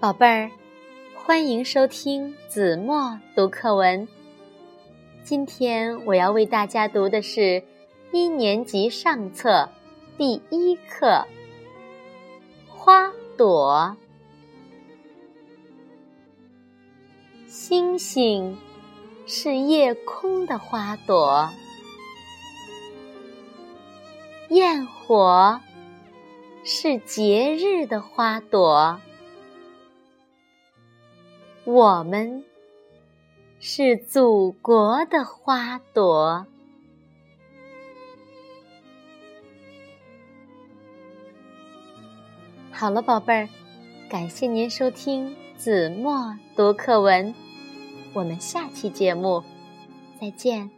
宝贝儿，欢迎收听子墨读课文。今天我要为大家读的是一年级上册第一课《花朵》。星星是夜空的花朵，焰火是节日的花朵。我们是祖国的花朵。好了，宝贝儿，感谢您收听子墨读课文，我们下期节目再见。